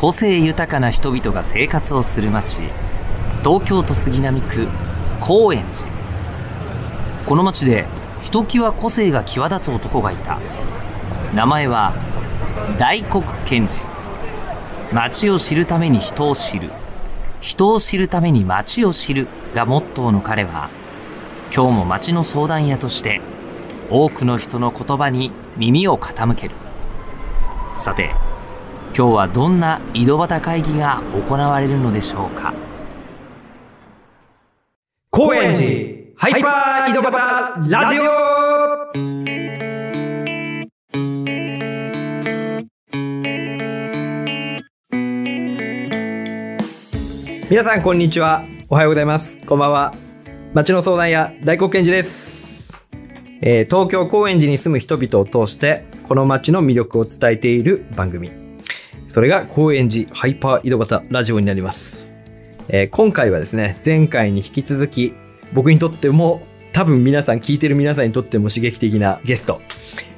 個性豊かな人々が生活をする街東京都杉並区高円寺。この街でひときわ個性が際立つ男がいた。名前は大黒賢治。街を知るために人を知る。人を知るために街を知る。がモットーの彼は今日も街の相談屋として多くの人の言葉に耳を傾ける。さて今日はどんな井戸端会議が行われるのでしょうか？高円寺ハイパー井戸端ラジオ皆さんこんにちは。おはようございます。こんばんは。町の相談屋大黒賢治です。えー東京高円寺に住む人々を通して、この町の魅力を伝えている番組。それが高円寺ハイパー井戸端ラジオになります。えー今回はですね、前回に引き続き、僕にとっても、多分皆さん、聞いてる皆さんにとっても刺激的なゲスト。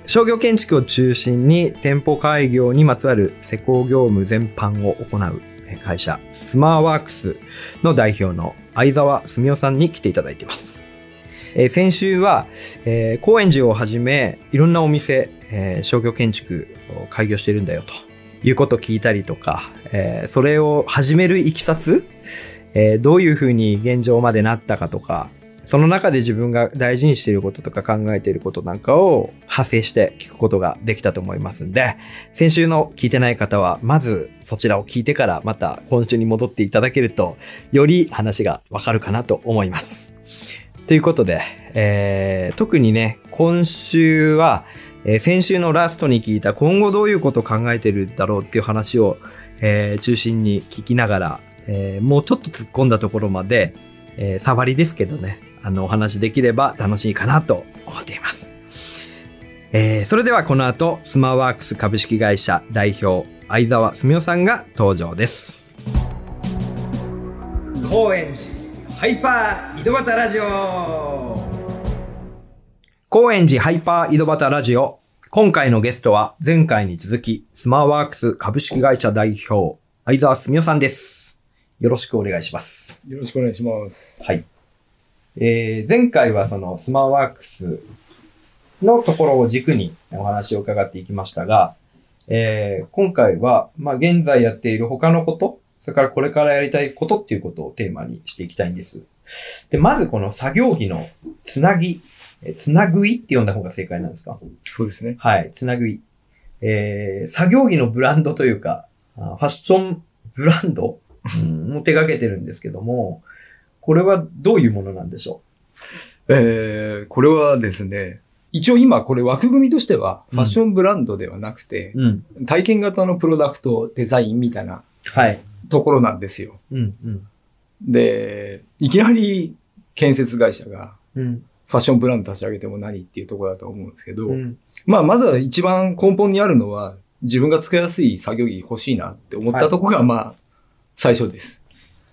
商業建築を中心に店舗開業にまつわる施工業務全般を行う会社、スマーワークスの代表の相沢澄夫さんに来ていただいています。えー先週は、えー高円寺をはじめ、いろんなお店、えー商業建築を開業してるんだよということを聞いたりとか、えーそれを始めるいきさつ、えーどういうふうに現状までなったかとか、その中で自分が大事にしていることとか考えていることなんかを派生して聞くことができたと思いますんで、先週の聞いてない方は、まずそちらを聞いてからまた今週に戻っていただけると、より話がわかるかなと思います。ということで、えー特にね、今週は、えー先週のラストに聞いた今後どういうことを考えてるだろうっていう話を、えー中心に聞きながら、えーもうちょっと突っ込んだところまで、えー触りですけどね、あの、お話できれば楽しいかなと思っています。えーそれではこの後、スマワークス株式会社代表、相沢澄夫さんが登場です。高円寺ハイパー井戸端ラジオ高円寺ハイパー井戸端ラジオ。今回のゲストは前回に続き、スマーワークス株式会社代表、相沢澄夫さんです。よろしくお願いします。よろしくお願いします。はい。えー、前回はそのスマーワークスのところを軸にお話を伺っていきましたが、えー、今回は、まあ、現在やっている他のこと、それからこれからやりたいことっていうことをテーマにしていきたいんです。で、まずこの作業着のつなぎ、えつなぐいって呼んだ方が正解なんですか？そうですね。はい、つなぐい。えー、作業着のブランドというか、あファッションブランド、うん、も手掛けてるんですけども、これはどういうものなんでしょえー、これはですね、一応今これ枠組みとしてはうんファッションブランドではなくて、ううん。体験型のプロダクトデザインみたいなはい。ところなんですよ。うん、うん。で、いきなり建設会社がうん。ファッションブランド立ち上げても何っていうところだと思うんですけど、うん。まあまずは一番根本にあるのは自分が使いやすい作業着欲しいなって思ったところがまあ最初です。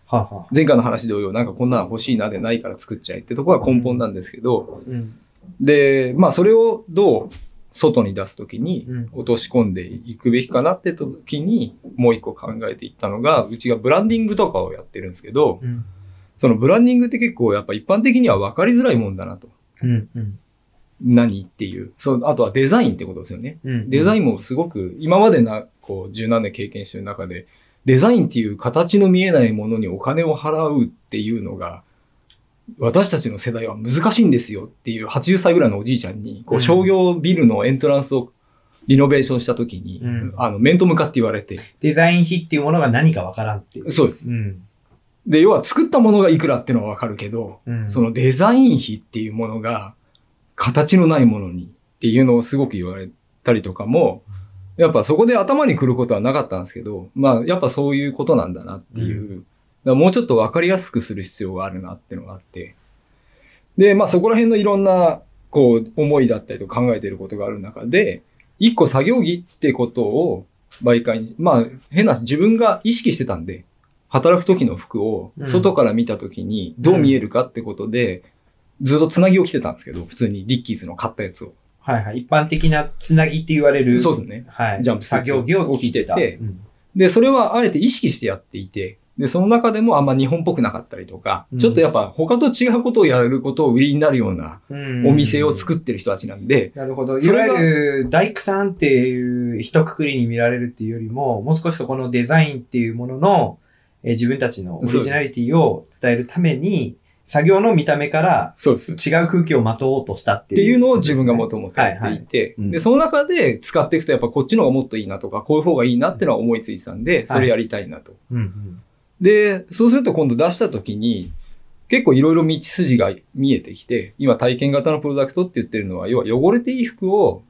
はあはあ。前回の話同様、なんかこんなの欲しいなでないから作っちゃえってところが根本なんですけど、うん。で、まあそれをどう外に出すときにうん落とし込んでいくべきかなって時にもう一個考えていったのが、うちがブランディングとかをやってるんですけど、うん。そのブランディングって結構やっぱ一般的には分かりづらいもんだなと。うん。うん。何っていう。そう、あとはデザインってことですよね。うん。デザイン。ンもすごく今までな、こう十何年経験してる中で、デザインっていう形の見えないものにお金を払うっていうのが、私たちの世代は難しいんですよっていう80歳ぐらいのおじいちゃんに、こうんう商業ビルのエントランスをリノベーションした時に、うんあの、面と向かって言われて、デザイン費っていうものが何かわからんっていう。そうです。うん。で、要は作ったものがいくらっていうのはわかるけど、うん。そのデザイン費っていうものが形のないものにっていうのをすごく言われたりとかも、やっぱそこで頭に来ることはなかったんですけど、まあやっぱそういうことなんだなっていう、だからもうちょっとわかりやすくする必要があるなっていうのがあって、で、まあそこら辺のいろんなこう思いだったりと考えていることがある中で、一個作業着ってことを媒介に、まあ変な話自分が意識してたんで、働く時の服をうん外から見た時にどう見えるかってことで、ずっとつなぎを着てたんですけど、普通にディッキーズの買ったやつを。はいはい。一般的なつなぎって言われる。そうですね。はい。ジャンプ作業着を着てててうんで、それはあえて意識してやっていて、で、その中でもあんま日本っぽくなかったりとか、うんちょっとやっぱ他と違うことをやることを売りになるようなお店を作ってる人たちなんで、なるほど。いわゆる大工さんっていう一括りに見られるっていうよりも、もう少しそこのデザインっていうものの、えー自分たちのオリジナリティを伝えるために、作業の見た目から。違う空気をまとおうとしたっていう。っていうのを自分がもともとやっていて、うんで、その中で使っていくとやっぱこっちの方がもっといいなとか、こういう方がいいなってのは思いついてたんで、それやりたいなと。うんうん。で、そうすると今度出した時に、結構いろいろ道筋が見えてきて、今体験型のプロダクトって言ってるのは、要は汚れていい服を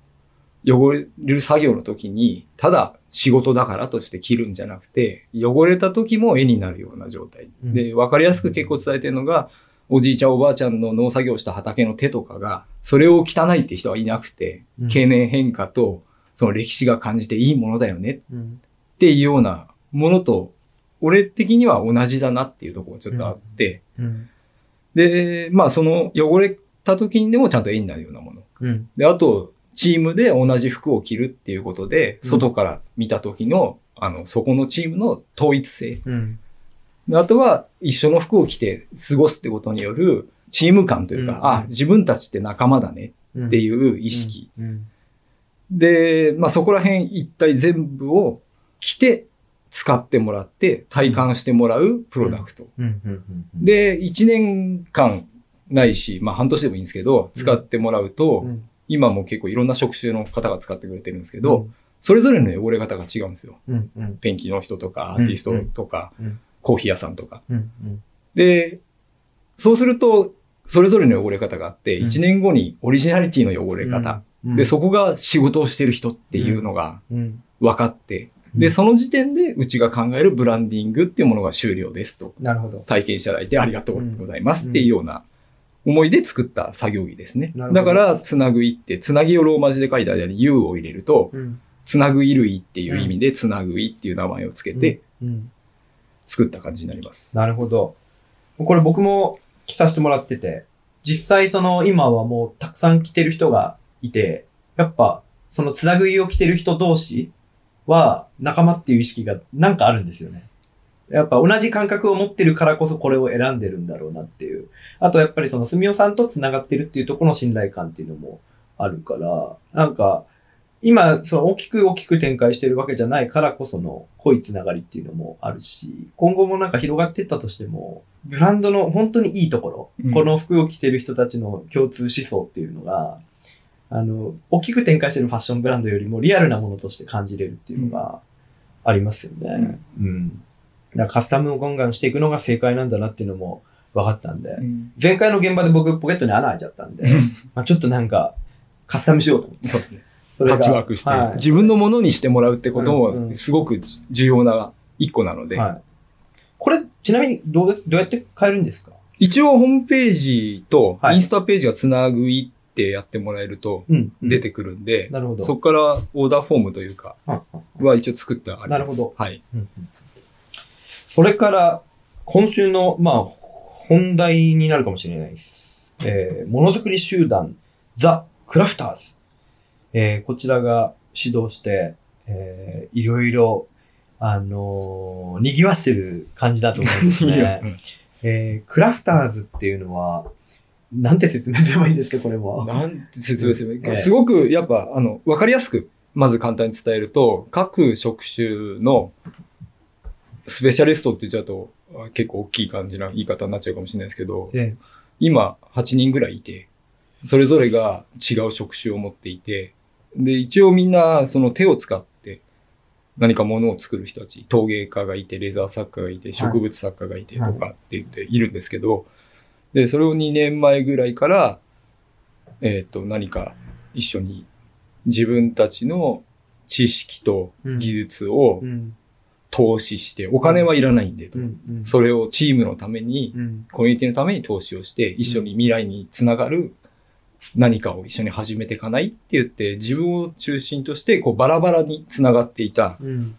汚れる作業の時に、ただ仕事だからとして着るんじゃなくて、汚れた時も絵になるような状態。うんで、わかりやすく結構伝えてるのが、おじいちゃんおばあちゃんの農作業した畑の手とかが、それを汚いって人はいなくて、うん経年変化とその歴史が感じていいものだよねうん。っていうようなものと、俺的には同じだなっていうところがちょっとあって、うん。で、まあその汚れた時にでもちゃんと絵になるようなもの。うん。で、あと、チームで同じ服を着るっていうことで、うん外から見た時の、あの、そこのチームの統一性。うん。であとは、一緒の服を着て過ごすってことによるチーム感というか、うんあ、自分たちって仲間だねうん。っていう意識。うん。で、まあそこら辺一体全部を着て使ってもらって体感してもらうプロダクト。うん。うん。うん。で、1年間ないし、まあ半年でもいいんですけど、使ってもらうと、うん、今も結構いろんな職種の方が使ってくれてるんですけど、それぞれの汚れ方が違うんですよ。うん。うん。ペンキの人とか、アーティストとか、うんうんコーヒー屋さんとか。うん。うん。で、そうすると、それぞれの汚れ方があって、うん1年後にオリジナリティの汚れ方。うん。で、そこが仕事をしてる人っていうのがうん。分かって、うんで、その時点でうちが考えるブランディングっていうものが終了ですと。なるほど。体験していただいてありがとうございますっていうような思いで作った作業着ですね。だから、つなぐいって、つなぎをローマ字で書いた間に U を入れると、うん。つなぐいるいっていう意味で、つなぐいっていう名前をつけてうん。作った感じになります。なるほど。これ僕も着させてもらってて、実際その今はもうたくさん着てる人がいて、やっぱそのつなぐいを着てる人同士は仲間っていう意識がなんかあるんですよね。やっぱ同じ感覚を持ってるからこそこれを選んでるんだろうなっていう。あとやっぱりその住尾さんと繋がってるっていうところの信頼感っていうのもあるから、なんか今、その大きく大きく展開してるわけじゃないからこその濃いつながりっていうのもあるし、今後もなんか広がっていったとしても、ブランドの本当にいいところ、うんこの服を着てる人たちの共通思想っていうのが、あの、大きく展開してるファッションブランドよりもリアルなものとして感じれるっていうのがありますよね。うん。だからカスタムをガンガンしていくのが正解なんだなっていうのも分かったんで、うん前回の現場で僕ポケットに穴開いちゃったんで、まあちょっとなんかカスタムしようと思って。そうね。それがパッチワークして、はい自分のものにしてもらうってことうんうんもすごく重要な一個なので、はい。これ、ちなみにどう、どうやって買えるんですか？一応ホームページとはいインスタページがつなぐいってやってもらえるとうん。出てくるんで、なるほど。そこからオーダーフォームというか、は一応作ってあります。なるほどはい。うんうんそれから、今週の、まあ、本題になるかもしれないです。えー、ものづくり集団、ザ・クラフターズ。えー、こちらが指導して、えー、いろいろ、あのー賑わしてる感じだと思うんですね。うんえー、クラフターズっていうのは、なんて説明すればいいんですか、これも。なんて説明すればいいか。ええすごく、やっぱ、あの、わかりやすく、まず簡単に伝えると、各職種のスペシャリストって言っちゃうと、あ結構大きい感じな言い方になっちゃうかもしれないですけど、え今、8人ぐらいいて、それぞれが違う職種を持っていて、で、一応みんな、その手を使って、何か物を作る人たち、陶芸家がいて、レザー作家がいて、植物作家がいてとかって言っているんですけど、で、それを2年前ぐらいから、えっ、と、何か一緒に自分たちの知識と技術をうん。投資して、お金はいらないんでとう。ん。うん。それをチームのために、うん。コミュニティのために投資をして、一緒に未来につながる何かを一緒に始めていかないって言って、自分を中心として、こうバラバラにつながっていたうん。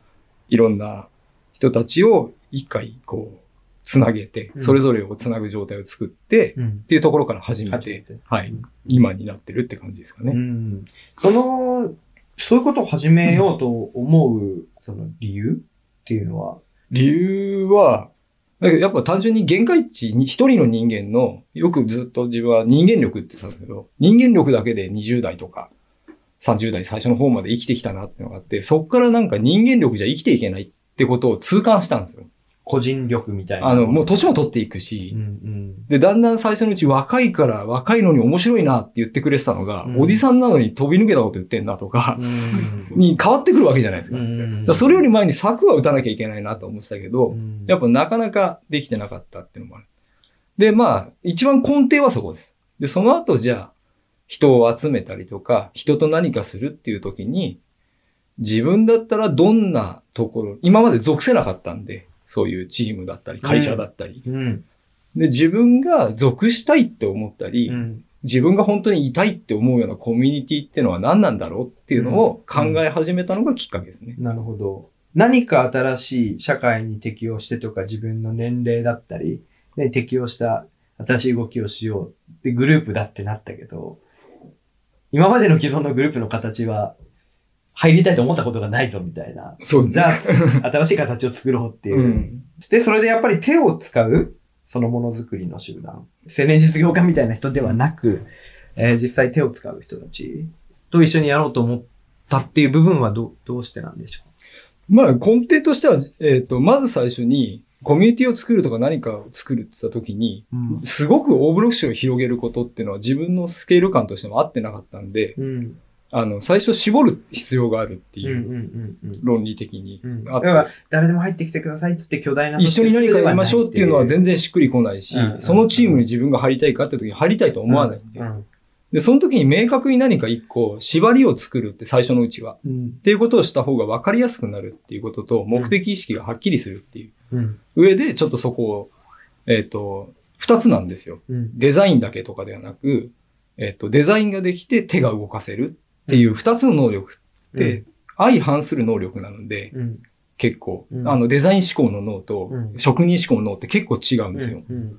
いろんな人たちを一回こう、つなげて、うんそれぞれをつなぐ状態を作って、うん。っていうところから始めて、はい、今になってるって感じですかうね。ん。その、そういうことを始めようと思う、その理由？っていうのは。理由は、だけどやっぱ単純に限界値に一人の人間の、よくずっと自分は人間力って言ってたんだけど、人間力だけで20代とか30代最初の方まで生きてきたなってのがあって、そっからなんか人間力じゃ生きていけないってことを痛感したんですよ。個人力みたいな。あの、もう年も取っていくし、うんうん。で、だんだん最初のうち若いから若いのに面白いなって言ってくれてたのが、うんおじさんなのに飛び抜けたこと言ってんなとか、うんに変わってくるわけじゃないですか。だかうんらそれより前に策は打たなきゃいけないなと思ってたけど、うんやっぱなかなかできてなかったっていうのもある。で、まあ、一番根底はそこです。で、その後じゃあ、人を集めたりとか、人と何かするっていう時に、自分だったらどんなところ、今まで属せなかったんで、そういうチームだったり、会社だったり。うん。で、自分が属したいって思ったり、うん。自分が本当にいたいって思うようなコミュニティっていうのは何なんだろうっていうのを考え始めたのがきっかけですね。なるほど。何か新しい社会に適応してとか自分の年齢だったり、ね、適応した新しい動きをしようってグループだってなったけど、今までの既存のグループの形は入りたいと思ったことがないぞみたいな。そうですじゃあ、新しい形を作ろうっていう。うん。で、それでやっぱり手を使う、そのものづくりの集団。青年実業家みたいな人ではなく、えー実際手を使う人たちと一緒にやろうと思ったっていう部分はどどうしてなんでしょまあ、根底としては、えっ、と、まず最初に、コミュニティを作るとか何かを作るって言った時に、う、うんすごく大風呂敷を広げることっていうのは自分のスケール感としても合ってなかったんで、うんあの、最初絞る必要があるっていう、論理的にうん。あって、だから、誰でも入ってきてくださいって言って巨大な。一緒に何かやりましょうっていうのは全然しっくりこないしうん、そのチームに自分が入りたいかって時に入りたいと思わないんでう。んで、その時に明確に何か一個縛りを作るって最初のうちは。うんっていうことをした方が分かりやすくなるっていうことと、目的意識がはっきりするっていううん上で、ちょっとそこを、えっ、と、二つなんですよ。うんデザインだけとかではなく、えっ、と、デザインができて手が動かせるっていう二つの能力って、相反する能力なので、うん。結構、うん。あの、デザイン思考の脳とうん。職人思考の脳って結構違うんですよ。うん。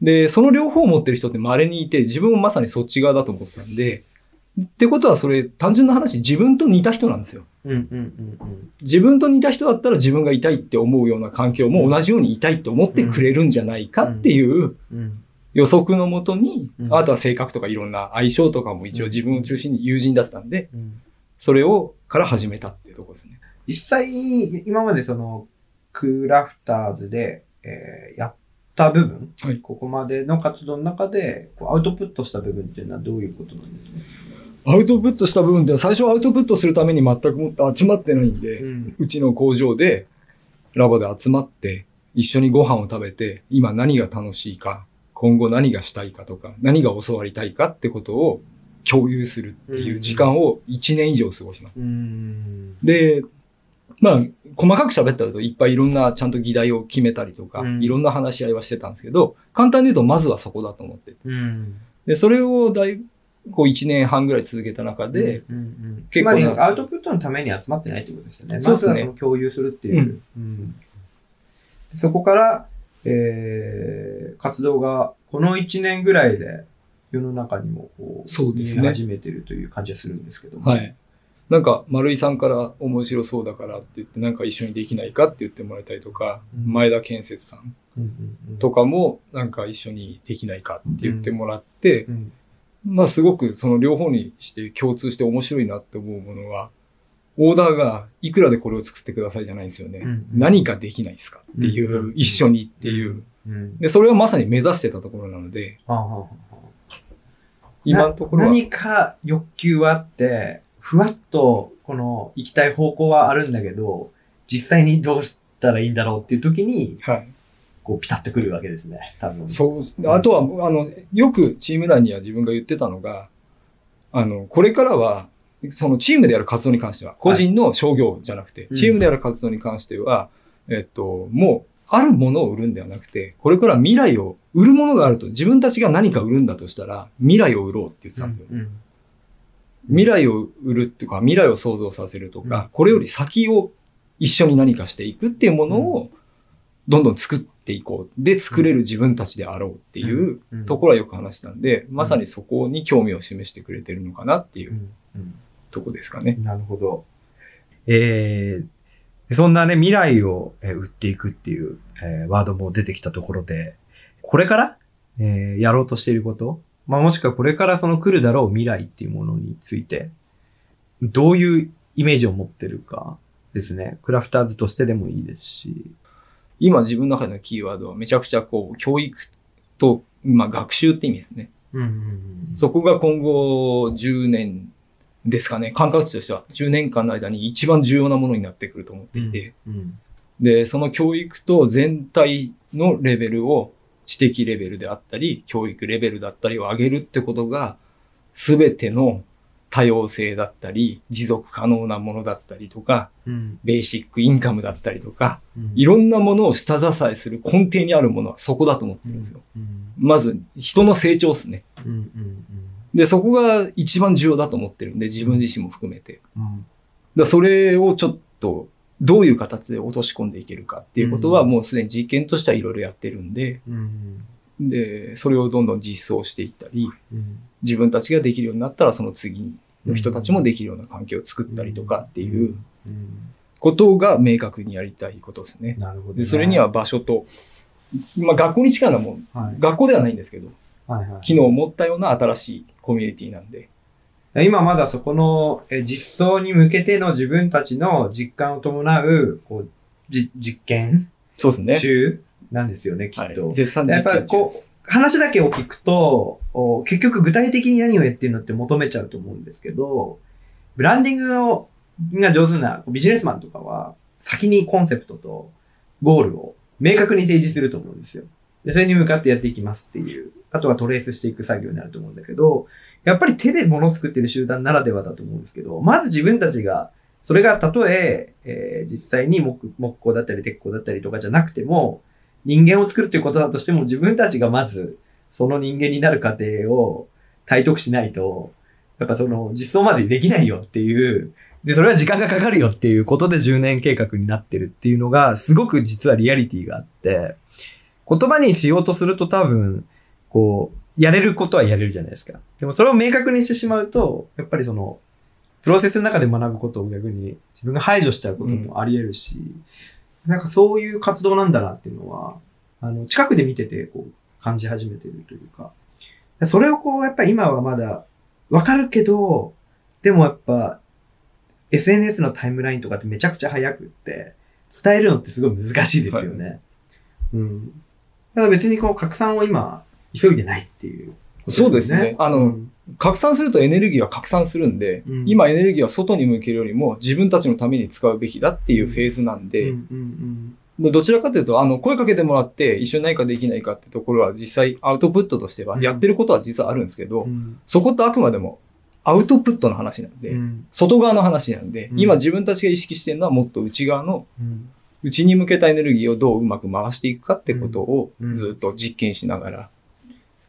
で、その両方を持ってる人って稀にいて、自分もまさにそっち側だと思ってたんで、ってことはそれ、単純な話、自分と似た人なんですよ。自分と似た人だったら自分がいたいって思うような環境も同じようにいたいって思ってくれるんじゃないかっていううん予測のもとに、うん。あとは性格とかいろんな相性とかも一応自分を中心に友人だったんで、うん。それをから始めたっていうところですね。実際、今までその、クラフターズで、えーやった部分、はい。ここまでの活動の中で、アウトプットした部分っていうのはどういうことなんですか？アウトプットした部分って最初はアウトプットするために全くもって集まってないんで、ん。うちの工場で、ラボで集まって、一緒にご飯を食べて、今何が楽しいか、今後何がしたいかとか、何が教わりたいかってことを共有するっていう時間を1年以上過ごします。うん。で、まあ、細かく喋ったといっぱいいろんなちゃんと議題を決めたりとか、うんいろんな話し合いはしてたんですけど、簡単に言うとまずはそこだと思っててうん。で、それをだいこう1年半ぐらい続けた中で、うんうん、結構まりアウトプットのために集まってないってことですよね。そうですねまずはその共有するっていう。うんそこから、えー、活動がこの1年ぐらいで世の中にもこう、そうですね。見え始めてるという感じがするんですけども。はい。なんか、丸井さんから面白そうだからって言って、なんか一緒にできないかって言ってもらえたりとか、うん。前田建設さんうんうんうん。とかも、なんか一緒にできないかって言ってもらって、うん。まあすごくその両方にして共通して面白いなって思うものは、オーダーがいくらでこれを作ってくださいじゃないんですよね。うん何かできないですかっていう、うん一緒にっていう。うんで、それはまさに目指してたところなので、今のところは、何か欲求はあって、ふわっとこの行きたい方向はあるんだけど、実際にどうしたらいいんだろうっていう時に、はい。こうピタッとくるわけですね、多分。そう。あとは、あの、よくチーム内には自分が言ってたのが、あの、これからは、そのチームでやる活動に関しては、個人の商業じゃなくて、うん。チームでやる活動に関しては、えっと、もう、あるものを売るんではなくて、これから未来を、売るものがあると、自分たちが何か売るんだとしたら、未来を売ろうって言ってたんですよ。うん。未来を売るっていうか、未来を想像させるとか、うん。これより先を一緒に何かしていくっていうものを、どんどん作っていこう。で、作れる自分たちであろうっていううん。ところはよく話したんで、まさにそこに興味を示してくれてるのかなっていう。うん。うんとこですかね。なるほど。えー、でそんなね、未来をえー売っていくっていう、えーワードも出てきたところで、これから、えーやろうとしていること、まあ、もしくはこれからその来るだろう未来っていうものについて、どういうイメージを持ってるかですね。クラフターズとしてでもいいですし。今自分の中でのキーワードはめちゃくちゃこう、教育と、まあ学習って意味ですね。うんうんそこが今後10年ですかね、感覚値としては10年間の間に一番重要なものになってくると思っていて、うんで、その教育と全体のレベルを知的レベルであったり、教育レベルだったりを上げるってことが、すべての多様性だったり、持続可能なものだったりとか、うん。ベーシックインカムだったりとか、うん。いろんなものを下支えする根底にあるものはそこだと思ってるんですよ。うんまず、人の成長ですね。うんうんで、そこが一番重要だと思ってるんで、自分自身も含めて。うん。だそれをちょっと、どういう形で落とし込んでいけるかっていうことは、うん。もうすでに実験としてはいろいろやってるんで、うん。で、それをどんどん実装していったり、うん。自分たちができるようになったら、その次の人たちもできるような環境を作ったりとかっていううん。ことが明確にやりたいことですね。なるほどね。で、それには場所と、まあ学校に近いのはもう、はい、学校ではないんですけど、はいはい機能を持ったような新しいコミュニティなんで、今まだそこのえ実装に向けての自分たちの実感を伴う、こう、じ実験？そうですね。中なんですよね、きはっと。い、絶賛やっぱりこう、話だけを聞くと、お結局具体的に何をやってるのって求めちゃうと思うんですけど、ブランディングをが上手なビジネスマンとかは、先にコンセプトとゴールを明確に提示すると思うんですよ。で、それに向かってやっていきますっていう。あとはトレースしていく作業になると思うんだけど、やっぱり手で物を作ってる集団ならではだと思うんですけど、まず自分たちが、それがたとええー実際に木木工だったり鉄工だったりとかじゃなくても、人間を作るということだとしても、自分たちがまず、その人間になる過程を体得しないと、やっぱその実装までできないよっていう、で、それは時間がかかるよっていうことで10年計画になってるっていうのが、すごく実はリアリティがあって、言葉にしようとすると多分、こう、やれることはやれるじゃないですか。でもそれを明確にしてしまうと、やっぱりその、プロセスの中で学ぶことを逆に自分が排除しちゃうこともあり得るし、なんかそういう活動なんだなっていうのは、あの、近くで見てて、こう、感じ始めてるというか、それをこう、やっぱり今はまだ、わかるけど、でもやっぱ、SNS のタイムラインとかってめちゃくちゃ早くって、伝えるのってすごい難しいですよね。うん。だから別にこう、拡散を今、急いでないっていう、そうですね。あのうん拡散するとエネルギーは拡散するんで、うん。今エネルギーは外に向けるよりも自分たちのために使うべきだっていうフェーズなんで、どちらかというと、あの、声かけてもらって一緒に何かできないかってところは実際アウトプットとしてはうん。やってることは実はあるんですけど、うん。そこってあくまでもアウトプットの話なんで、うん。外側の話なんで、うん今自分たちが意識してるのはもっと内側のうん内に向けたエネルギーをどううまく回していくかってことをうんずっと実験しながら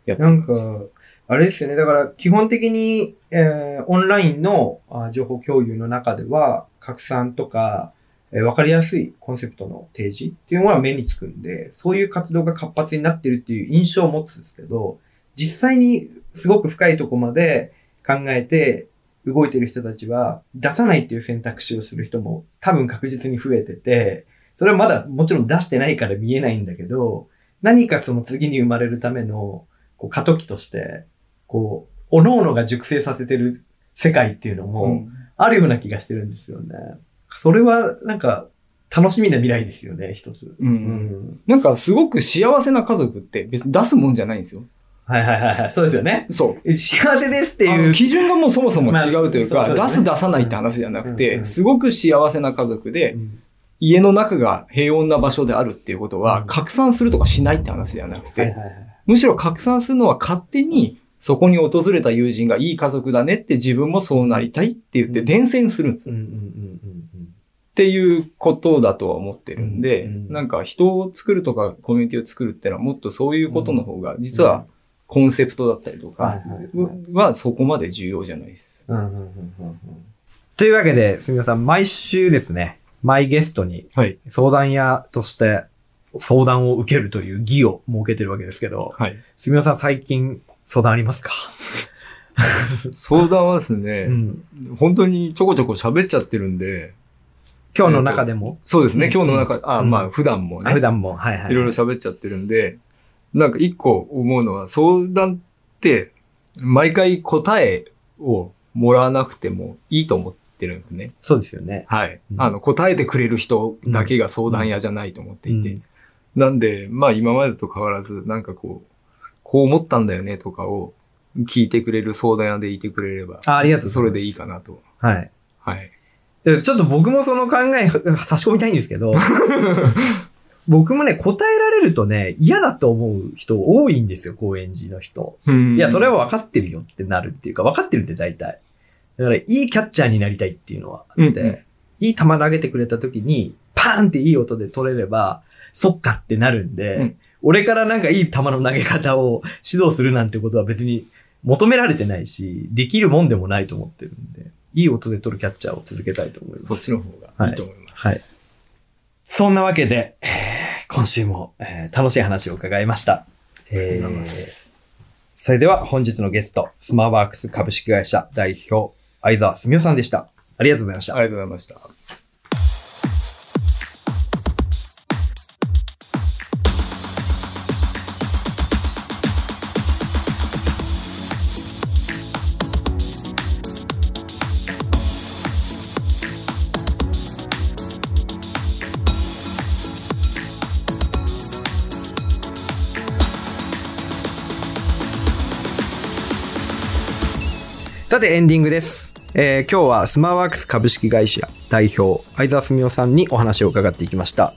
やってなんます。か、あれですよね。だから、基本的に、えーオンラインのあ情報共有の中では、拡散とか、えーわかりやすいコンセプトの提示っていうものは目につくんで、そういう活動が活発になってるっていう印象を持つんですけど、実際にすごく深いところまで考えて動いてる人たちは、出さないっていう選択肢をする人も多分確実に増えてて、それはまだもちろん出してないから見えないんだけど、何かその次に生まれるためのこう過渡期として、こう、各々が熟成させてる世界っていうのうもんあるような気がしてるんですよね。それはなんか楽しみな未来ですよね、一つ。うんうん。なんかすごく幸せな家族って別に出すもんじゃないんですよ。はいはいはいはい。そうですよね。そう。幸せですっていう。基準がもうそもそも違うというか、まあそうね出す出さないって話じゃなくて、うんうんすごく幸せな家族で、うん家の中が平穏な場所であるっていうことは、うん。拡散するとかしないって話ではなくて。むしろ拡散するのは勝手に、そこに訪れた友人がいい家族だねって自分もそうなりたいって言ってうん。伝染するんですよ。っていうことだとは思ってるんで、うんうんなんか人を作るとかコミュニティを作るってのはもっとそういうことの方が、実はコンセプトだったりとかはそこまで重要じゃないです。というわけで、すみません、毎週ですね、毎ゲストにはい。相談屋として相談を受けるという義を設けてるわけですけど、はい。すみません、最近相談ありますか？相談はですね、うん。本当にちょこちょこ喋っちゃってるんで、今日の中でも、そうですね、うん今日の中、あ、うんまあ普段もね、あ普段も、はいはい。いろいろ喋っちゃってるんで、なんか一個思うのは、相談って、毎回答えをもらわなくてもいいと思ってるんですね。そうですよね。はい。うんあの、答えてくれる人だけが相談屋じゃないと思っていて。うんなんで、まあ今までと変わらず、なんかこう、こう思ったんだよねとかを聞いてくれる相談屋でいてくれれば、あありがとう。それでいいかなと。はい。はい。でちょっと僕もその考え差し込みたいんですけど、僕もね、答えられるとね、嫌だと思う人多いんですよ、高円寺の人。いや、それは分かってるよってなるっていうか、分かってるって大体。だから、いいキャッチャーになりたいっていうのはあって、うんうんいい球投げてくれた時に、パーンっていい音で取れれば、そっかってなるんで、うん俺からなんかいい球の投げ方を指導するなんてことは別に求められてないし、できるもんでもないと思ってるんで、いい音で取るキャッチャーを続けたいと思います。そっちの方がいいと思います。はいはいそんなわけで、えー今週も、えー楽しい話を伺いました。えありがとうございまーすそれでは本日のゲスト、スマーワークス株式会社代表、相沢すみおさんでした。ありがとうございました。ありがとうございました。さてエンディングです。えー今日はスマーワークス株式会社代表、相沢すみおさんにお話を伺っていきました。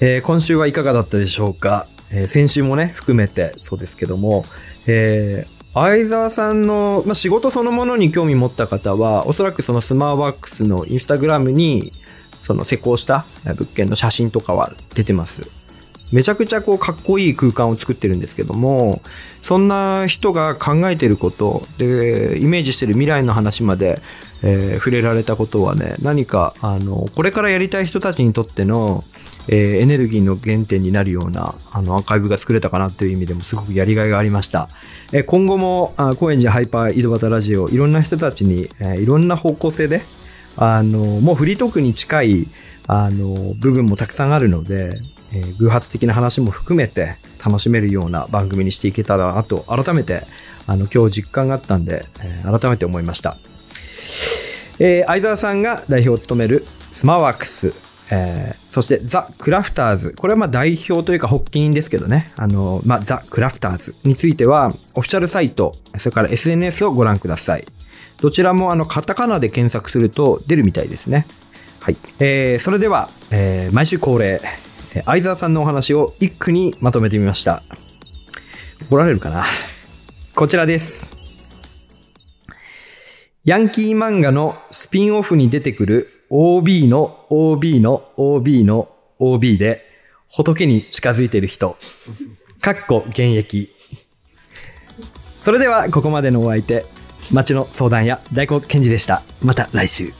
えー今週はいかがだったでしょうか、えー先週もね、含めてそうですけども、えー相沢さんの、まあ、仕事そのものに興味持った方は、おそらくそのスマーワークスのインスタグラムに、その施工した物件の写真とかは出てます？めちゃくちゃこうかっこいい空間を作ってるんですけども、そんな人が考えてること、で、イメージしてる未来の話まで、えー触れられたことはね、何か、あの、これからやりたい人たちにとっての、えーエネルギーの原点になるような、あの、アーカイブが作れたかなという意味でもすごくやりがいがありました。えー今後も、あ高円寺ハイパー井戸端ラジオ、いろんな人たちに、えーいろんな方向性で、あの、もうフリートークに近い、あの、部分もたくさんあるので、えー偶発的な話も含めて楽しめるような番組にしていけたらなと、改めて、あの、今日実感があったんで、えー改めて思いました。えー相沢さんが代表を務めるスマワークス、えーそしてザ・クラフターズ。これはまあ代表というか発起人ですけどね。あの、まあ、ザ・クラフターズについては、オフィシャルサイト、それから SNS をご覧ください。どちらもあの、カタカナで検索すると出るみたいですね。はい。えーそれでは、えー毎週恒例、相沢さんのお話を一句にまとめてみました。怒られるかな？こちらです。ヤンキー漫画のスピンオフに出てくる OB の OB の OB の OB で仏に近づいている人。かっこ現役。それではここまでのお相手、町の相談屋大子健二でした。また来週。